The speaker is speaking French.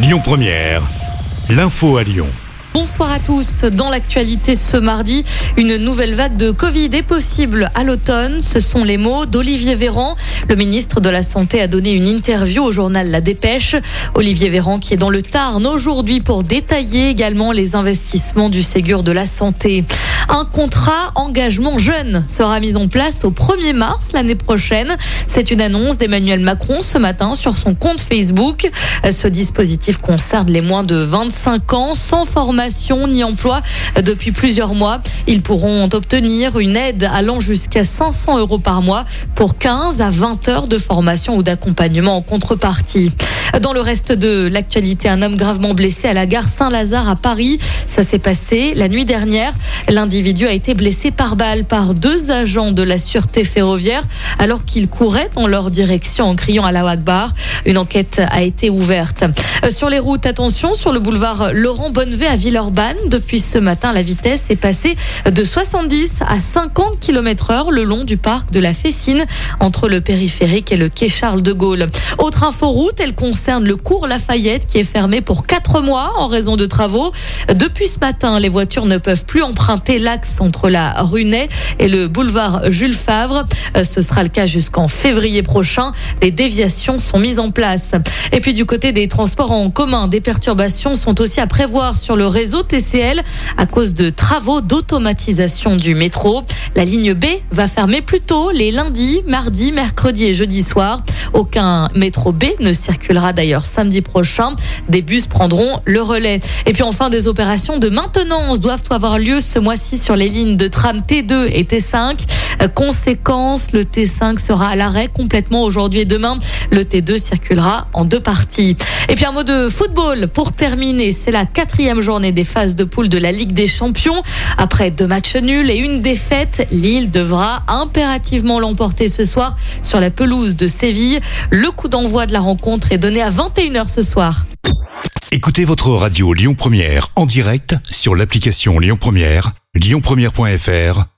Lyon Première, l'info à Lyon. Bonsoir à tous. Dans l'actualité ce mardi, une nouvelle vague de Covid est possible à l'automne. Ce sont les mots d'Olivier Véran. Le ministre de la Santé a donné une interview au journal La Dépêche. Olivier Véran qui est dans le Tarn aujourd'hui pour détailler également les investissements du Ségur de la Santé. Un contrat engagement jeune sera mis en place au 1er mars l'année prochaine. C'est une annonce d'Emmanuel Macron ce matin sur son compte Facebook. Ce dispositif concerne les moins de 25 ans sans formation ni emploi depuis plusieurs mois. Ils pourront obtenir une aide allant jusqu'à 500 euros par mois pour 15 à 20 heures de formation ou d'accompagnement en contrepartie. Dans le reste de l'actualité, un homme gravement blessé à la gare Saint-Lazare à Paris. Ça s'est passé la nuit dernière. L'individu a été blessé par balle par deux agents de la sûreté ferroviaire alors qu'il courait dans leur direction en criant à la Akbar. Une enquête a été ouverte. Sur les routes, attention, sur le boulevard Laurent Bonnevet à Villeurbanne, depuis ce matin, la vitesse est passée de 70 à 50 km heure le long du parc de la Fessine, entre le périphérique et le quai Charles de Gaulle. Autre info route, elle concerne le cours Lafayette qui est fermé pour quatre mois en raison de travaux. Depuis ce matin, les voitures ne peuvent plus emprunter l'axe entre la Runée et le boulevard Jules Favre. Ce sera le cas jusqu'en février prochain. Des déviations sont mises en place. Et puis du côté des transports en commun, des perturbations sont aussi à prévoir sur le réseau TCL à cause de travaux d'automatisation du métro. La ligne B va fermer plus tôt les lundis, mardis, mercredis et jeudi soir. Aucun métro B ne circulera d'ailleurs samedi prochain. Des bus prendront le relais. Et puis enfin, des opérations de maintenance doivent avoir lieu ce mois-ci sur les lignes de tram T2 et T5. Conséquence, le T5 sera à l'arrêt complètement aujourd'hui et demain. Le T2 circulera en deux parties. Et puis un mot de football pour terminer. C'est la quatrième journée des phases de poule de la Ligue des Champions. Après deux matchs nuls et une défaite, Lille devra impérativement l'emporter ce soir sur la pelouse de Séville. Le coup d'envoi de la rencontre est donné à 21h ce soir. Écoutez votre radio Lyon Première en direct sur l'application Lyon Première, lyonpremière.fr